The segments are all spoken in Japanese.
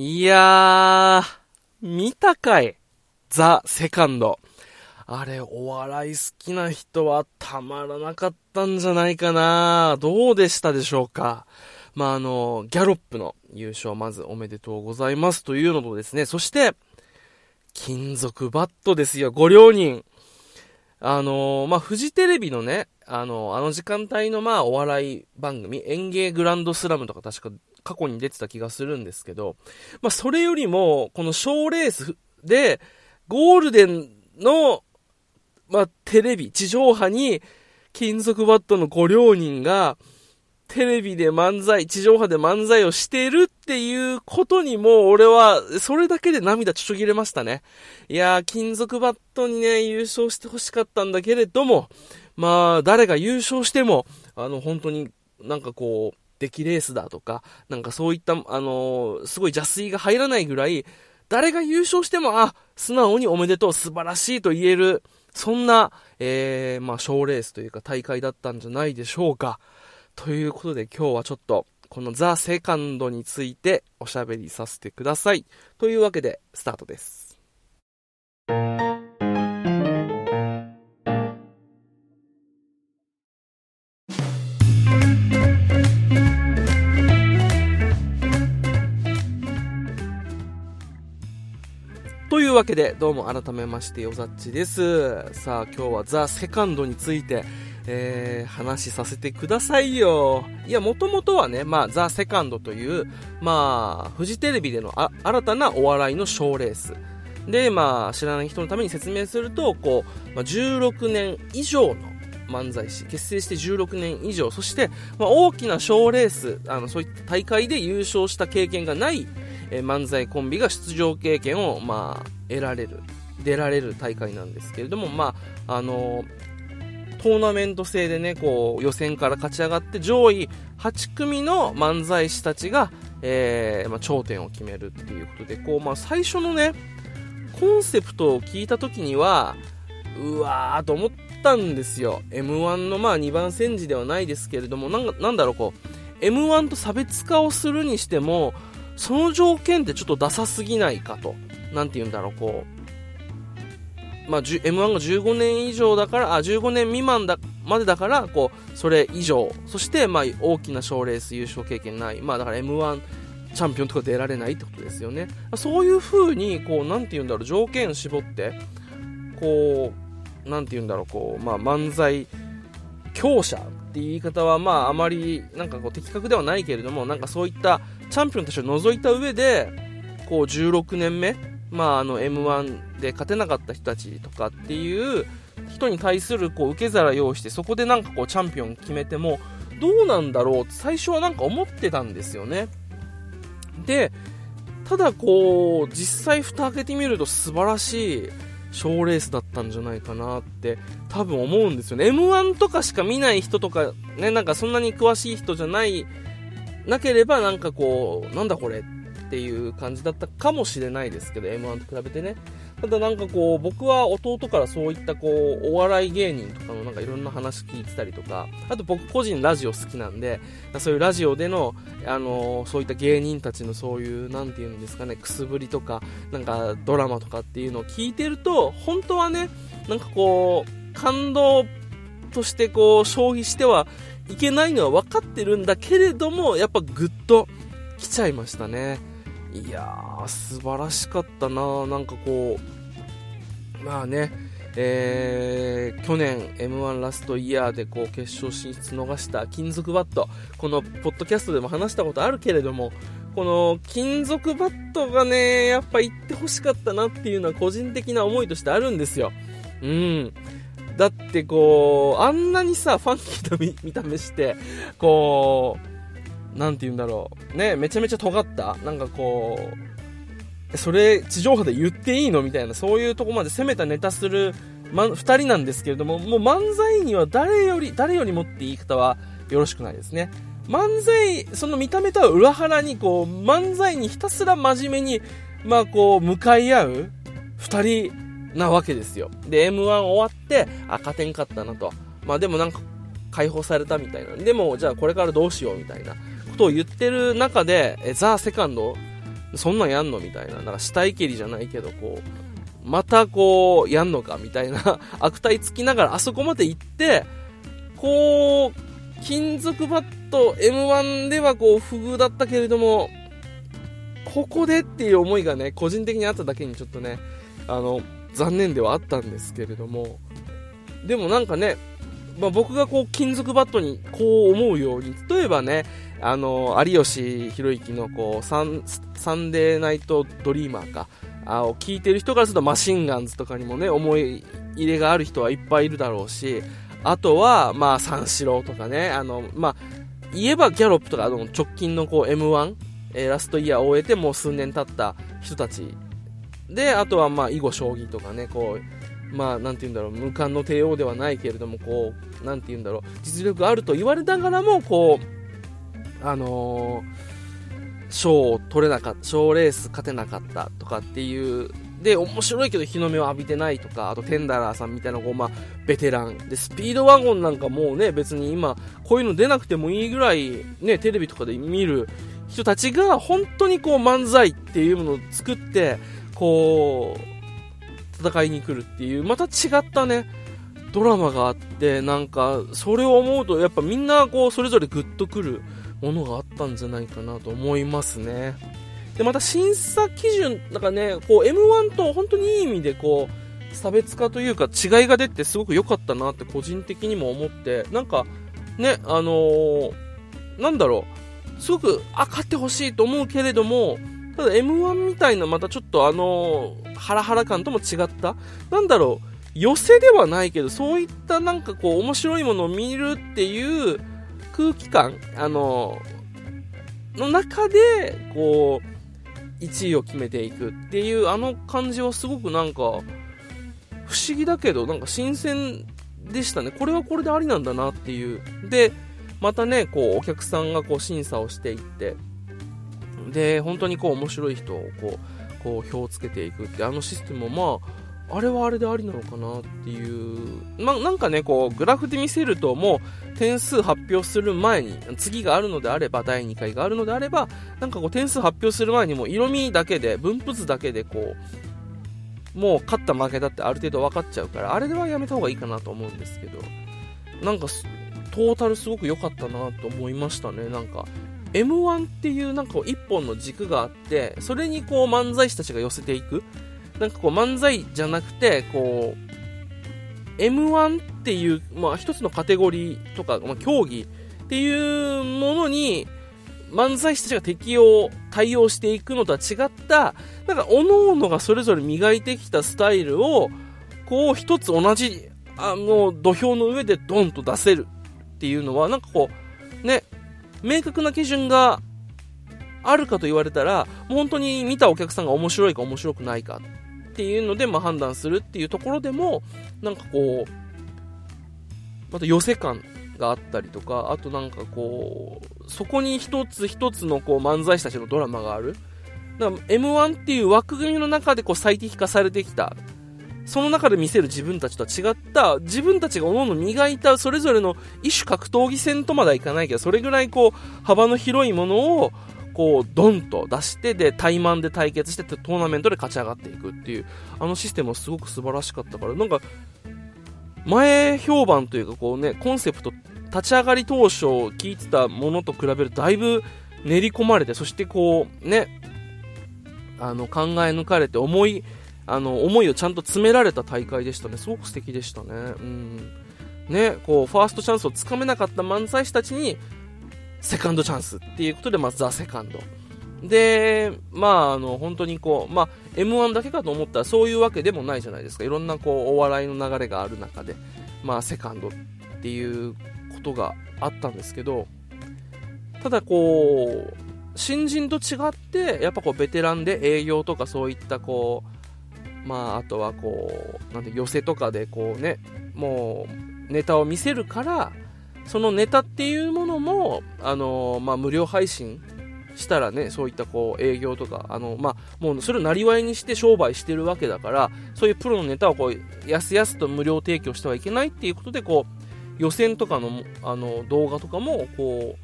いやー、見たかいザ・セカンド。あれ、お笑い好きな人はたまらなかったんじゃないかなどうでしたでしょうかまあ、あの、ギャロップの優勝まずおめでとうございますというのとですね、そして、金属バットですよ、ご両人。あのまあ、フジテレビのね、あの、あの時間帯のまあ、お笑い番組、演芸グランドスラムとか確か過去に出てた気がするんですけど、まあ、それよりも、この賞レースで、ゴールデンの、まあ、テレビ、地上波に、金属バットのご両人が、テレビで漫才、地上波で漫才をしてるっていうことにも、俺は、それだけで涙ちょちょぎれましたね。いやー、金属バットにね、優勝してほしかったんだけれども、まあ、誰が優勝しても、あの、本当になんかこう、出来レースだとか、なんかそういった、あの、すごい邪推が入らないぐらい、誰が優勝しても、あ、素直におめでとう、素晴らしいと言える、そんな、えー、まあ、賞レースというか大会だったんじゃないでしょうか。ということで今日はちょっと、このザ・セカンドについておしゃべりさせてください。というわけで、スタートです。わけで、どうも改めまして、よざっちです。さあ、今日はザ・セカンドについて、えー、話させてくださいよ。いや、もともとはね、まあ、ザ・セカンドという、まあ、フジテレビでのあ新たなお笑いの賞レース。で、まあ、知らない人のために説明すると、こう、まあ、16年以上の漫才師、結成して16年以上、そして、まあ、大きな賞レース、あの、そういった大会で優勝した経験がない、え、漫才コンビが出場経験を、まあ、得られる、出られる大会なんですけれども、まあ、あの、トーナメント制でね、こう、予選から勝ち上がって上位8組の漫才師たちが、えー、まあ、頂点を決めるっていうことで、こう、まあ、最初のね、コンセプトを聞いた時には、うわーと思ったんですよ。M1 のまあ2番戦時ではないですけれども、なんなんだろう、こう、M1 と差別化をするにしても、その条件ってちょっとダサすぎないかと。なんて言うんだろう、こう。まあ、M1 が15年以上だから、あ、15年未満だ、までだから、こう、それ以上。そして、まあ、大きな賞レース優勝経験ない。まあ、だから M1 チャンピオンとか出られないってことですよね。そういう風に、こう、なんて言うんだろう、条件絞って、こう、なんて言うんだろう、こう、まあ、漫才強者っていう言い方は、まあ、あまり、なんかこう、的確ではないけれども、なんかそういった、チャンピオンたちを除いた上で、こう16年目、まあ、あの M1 で勝てなかった人たちとかっていう人に対するこう受け皿用意してそこでなんかこうチャンピオン決めてもどうなんだろうって最初はなんか思ってたんですよね。で、ただこう実際蓋開けてみると素晴らしい賞レースだったんじゃないかなって多分思うんですよね。M1 とかしか見ない人とかね、なんかそんなに詳しい人じゃないなければなんかこう、なんだこれっていう感じだったかもしれないですけど、M1 と比べてね。ただなんかこう、僕は弟からそういったこう、お笑い芸人とかのなんかいろんな話聞いてたりとか、あと僕個人ラジオ好きなんで、そういうラジオでの、あのそういった芸人たちのそういう、なんていうんですかね、くすぶりとか、なんかドラマとかっていうのを聞いてると、本当はね、なんかこう、感動としてこう、消費してはいけないのは分かってるんだけれども、やっぱぐっと来ちゃいましたね。いやー、素晴らしかったななんかこう、まあね、えー、去年 M1 ラストイヤーでこう決勝進出逃した金属バット、このポッドキャストでも話したことあるけれども、この金属バットがね、やっぱ行ってほしかったなっていうのは個人的な思いとしてあるんですよ。うん。だってこう、あんなにさ、ファンキーな見た目して、こう、なんて言うんだろう。ね、めちゃめちゃ尖った。なんかこう、それ地上波で言っていいの？みたいな、そういうとこまで攻めたネタする、ま、2人なんですけれども、もう漫才には誰より、誰よりもって言い方はよろしくないですね。漫才、その見た目とは裏腹に、こう、漫才にひたすら真面目に、まあこう、向かい合う2人なわけですよ。で、M1 終わって、あ、勝てんかったなと。まあでもなんか、解放されたみたいな。でも、じゃあこれからどうしようみたいなことを言ってる中で、え、ザ・セカンド？そんなんやんの？みたいな。なんか死体蹴りじゃないけど、こう、またこう、やんのか？みたいな。悪態つきながらあそこまで行って、こう、金属バット M1 ではこう、不遇だったけれども、ここでっていう思いがね、個人的にあっただけにちょっとね、あの、残念ではあったんですけれども、でもなんかね、まあ、僕がこう金属バットにこう思うように、例えばね、あの、有吉弘行のこうサン、サンデーナイトドリーマーか、あを聞いてる人からするとマシンガンズとかにもね、思い入れがある人はいっぱいいるだろうし、あとは、まあ、三四郎とかね、あの、まあ、言えばギャロップとか、あの、直近のこう M1、えー、ラストイヤーを終えてもう数年経った人たち。で、あとはまあ、囲碁将棋とかね、こう、まあ、なんて言うんだろう、無冠の帝王ではないけれども、こう、なんて言うんだろう、実力あると言われながらも、こう、あのー、賞を取れなかった、賞レース勝てなかったとかっていう、で、面白いけど日の目を浴びてないとか、あとテンダラーさんみたいな、こう、まあ、ベテラン。で、スピードワゴンなんかもうね、別に今、こういうの出なくてもいいぐらい、ね、テレビとかで見る人たちが、本当にこう、漫才っていうものを作って、こう、戦いに来るっていう、また違ったね、ドラマがあって、なんか、それを思うと、やっぱみんな、こう、それぞれグッとくるものがあったんじゃないかなと思いますね。で、また審査基準、なんかね、こう、M1 と本当にいい意味で、こう、差別化というか違いが出てすごく良かったなって個人的にも思って、なんか、ね、あのー、なんだろう、すごく、あ、勝ってほしいと思うけれども、ただ M1 みたいなまたちょっとあのー、ハラハラ感とも違った、なんだろう、寄せではないけど、そういったなんかこう、面白いものを見るっていう空気感、あのー、の中で、こう、1位を決めていくっていうあの感じはすごくなんか、不思議だけど、なんか新鮮でしたね。これはこれでありなんだなっていう。で、またね、こう、お客さんがこう審査をしていって、で、本当にこう面白い人をこう、こう票をつけていくって、あのシステムもまあ、あれはあれでありなのかなっていう、ま、なんかね、こう、グラフで見せるともう点数発表する前に、次があるのであれば、第2回があるのであれば、なんかこう点数発表する前にも色味だけで、分布図だけでこう、もう勝った負けだってある程度分かっちゃうから、あれではやめた方がいいかなと思うんですけど、なんか、トータルすごく良かったなと思いましたね。なんか、M1 っていうなんか一本の軸があって、それにこう漫才師たちが寄せていく。なんかこう漫才じゃなくて、こう、M1 っていう、まあ一つのカテゴリーとか、まあ競技っていうものに、漫才師たちが適応、対応していくのとは違った、なんか各々がそれぞれ磨いてきたスタイルを、こう一つ同じ、あの、土俵の上でドンと出せるっていうのは、なんかこう、ね、明確な基準があるかと言われたら、もう本当に見たお客さんが面白いか面白くないかっていうので、まあ、判断するっていうところでも、なんかこう、また寄せ感があったりとか、あとなんかこう、そこに一つ一つのこう漫才師たちのドラマがある。だから M1 っていう枠組みの中でこう最適化されてきたその中で見せる自分たちとは違った、自分たちが各々磨いたそれぞれの一種格闘技戦とまではいかないけど、それぐらいこう、幅の広いものを、こう、ドンと出して、で、対マンで対決して、トーナメントで勝ち上がっていくっていう、あのシステムはすごく素晴らしかったから、なんか、前評判というか、こうね、コンセプト、立ち上がり当初聞いてたものと比べるとだいぶ練り込まれて、そしてこう、ね、あの、考え抜かれて、思い、あの、思いをちゃんと詰められた大会でしたね。すごく素敵でしたね。うん。ね、こう、ファーストチャンスをつかめなかった漫才師たちに、セカンドチャンスっていうことで、まずザ・セカンド。で、まあ、あの、本当にこう、まあ、M1 だけかと思ったらそういうわけでもないじゃないですか。いろんなこう、お笑いの流れがある中で、まあ、セカンドっていうことがあったんですけど、ただこう、新人と違って、やっぱこう、ベテランで営業とかそういったこう、まあ、あとはこう、なんで寄せとかでこうね、もうネタを見せるから、そのネタっていうものも、あのまあ、無料配信したらね、そういったこう営業とか、あのまあ、もうそれをなりわいにして商売してるわけだから、そういうプロのネタをこう、やすやすと無料提供してはいけないっていうことで、こう、予選とかのあの動画とかもこ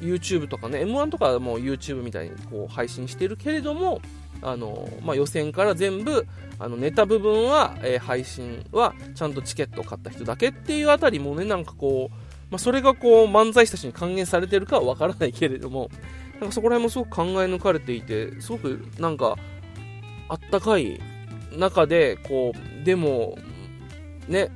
う YouTube とかね M1 とかも YouTube みたいにこう配信してるけれどもあの、まあ、予選から全部あのネタ部分は、えー、配信はちゃんとチケットを買った人だけっていうあたりもねなんかこう、まあ、それがこう漫才師たちに還元されてるかはわからないけれどもなんかそこら辺もすごく考え抜かれていてすごくなんかあったかい中でこうでもね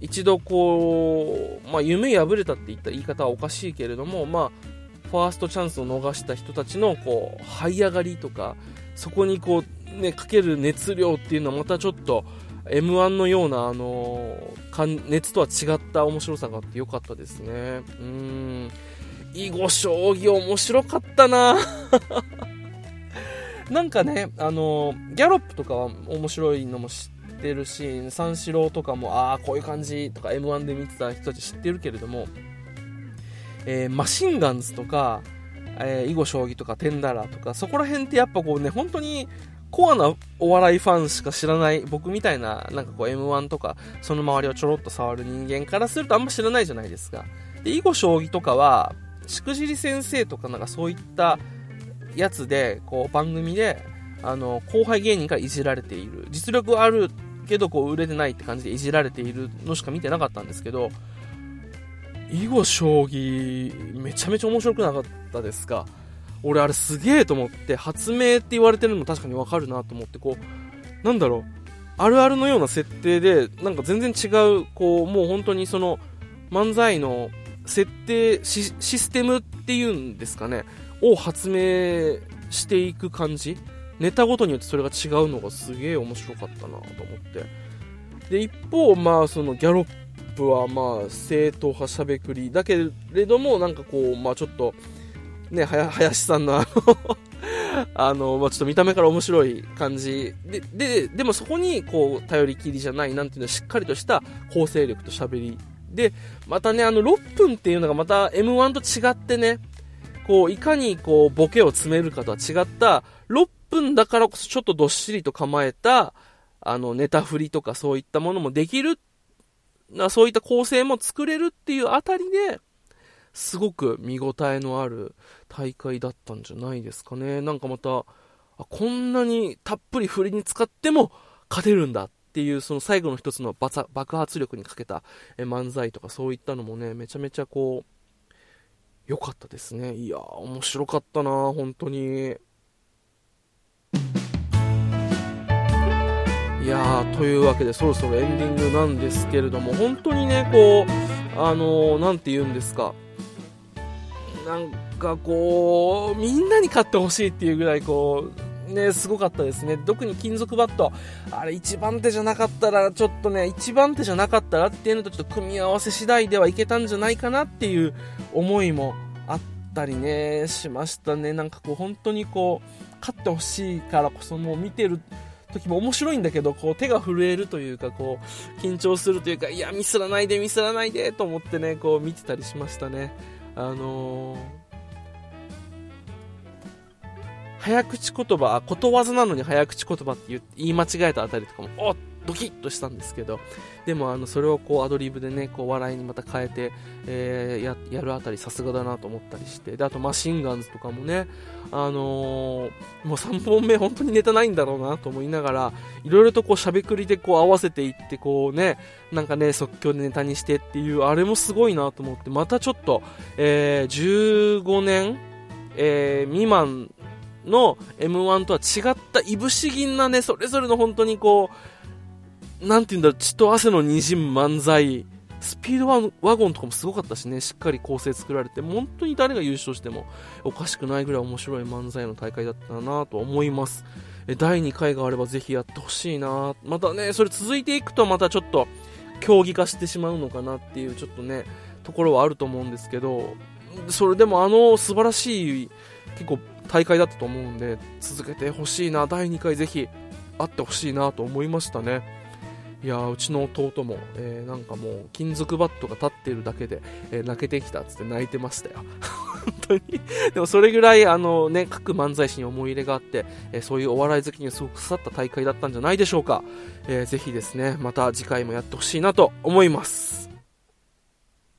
一度こう、まあ、夢破れたって言った言い方はおかしいけれども、まあ、ファーストチャンスを逃した人たちのこう這い上がりとかそこにこう、ね、かける熱量っていうのはまたちょっと m 1のような、あの、熱とは違った面白さがあってよかったですね。うん。囲碁将棋面白かったな。なんかね、あの、ギャロップとかは面白いのも知ってるし三四郎とかもああこういう感じとか m 1で見てた人たち知ってるけれども、えー、マシンガンズとか、えー、囲碁将棋とかテンダラーとかそこら辺ってやっぱこうね本当にコアなお笑いファンしか知らない僕みたいななんかこう M1 とかその周りをちょろっと触る人間からするとあんま知らないじゃないですか。で囲碁将棋とかはしくじり先生とかなんかそういったやつでこう番組であの後輩芸人からいじられている。実力あるけどこう売れてないって感じでいじられているのしか見てなかったんですけど囲碁将棋めちゃめちゃ面白くなかったですか。俺あれすげえと思って発明って言われてるのも確かにわかるなと思ってこうなんだろう。あるあるのような設定でなんか全然違うこうもう本当にその漫才の設定システムっていうんですかね。を発明していく感じ。ネタごとによってそれが違うのがすげえ面白かったなと思って。で一方まあそのギャロップはまあ正統派しゃべくりだけれどもなんかこうまあちょっとねはや林さんのあの あの、まあ、ちょっと見た目から面白い感じ。でででもそこにこう頼りきりじゃないなんていうのしっかりとした構成力と喋り。でまたねあの6分っていうのがまた m 1と違ってねこういかにこうボケを詰めるかとは違った6分だからこそちょっとどっしりと構えた、あの、ネタ振りとかそういったものもできる、そういった構成も作れるっていうあたりで、すごく見応えのある大会だったんじゃないですかね。なんかまた、こんなにたっぷり振りに使っても勝てるんだっていう、その最後の一つの爆発力にかけた漫才とかそういったのもね、めちゃめちゃこう、良かったですね。いや、面白かったな本当に。いやーというわけでそろそろエンディングなんですけれども本当にねこうあのー、なんて言うんですかなんかこうみんなに勝ってほしいっていうぐらいこうねすごかったですね。特に金属バット。あれ1番手じゃなかったらちょっとね1番手じゃなかったらっていうのとちょっと組み合わせ次第ではいけたんじゃないかなっていう思いもあったりねしましたね。なんかこう本当にこう勝ってほしいからこそもう見てる時も面白いんだけど、こう手が震えるというか、こう緊張するというか、いや、ミスらないで、ミスらないでと思ってね、こう見てたりしましたね。あのー、早口言葉、ことわざなのに早口言葉って言い間違えたあたりとかも、おっドキッとしたんですけど、でもあのそれをこうアドリブでね、こう笑いにまた変えて、えー、ややるあたりさすがだなと思ったりして、で、あとマシンガンズとかもね、あのー、もう3本目本当にネタないんだろうなと思いながら、いろいろとこうしゃべくりでこう合わせていって、こうね、なんかね、即興でネタにしてっていう、あれもすごいなと思って、またちょっと、えー、15年、えー、未満の M1 とは違ったいぶし銀なね、それぞれの本当にこう、なんて言うんだろう、血と汗の滲む漫才、スピードワゴンとかもすごかったしね、しっかり構成作られて、本当に誰が優勝してもおかしくないぐらい面白い漫才の大会だったなと思います。第2回があればぜひやってほしいなまたね、それ続いていくとまたちょっと競技化してしまうのかなっていうちょっとね、ところはあると思うんですけど、それでもあの素晴らしい結構大会だったと思うんで、続けてほしいな、第2回ぜひあってほしいなと思いましたね。いやうちの弟も、えー、なんかもう金属バットが立っているだけで、えー、泣けてきたっつって泣いてましたよ。本当に。でもそれぐらいあのね各漫才師に思い入れがあって、えー、そういうお笑い好きにすごく刺さった大会だったんじゃないでしょうか、えー、ぜひですねまた次回もやってほしいなと思います。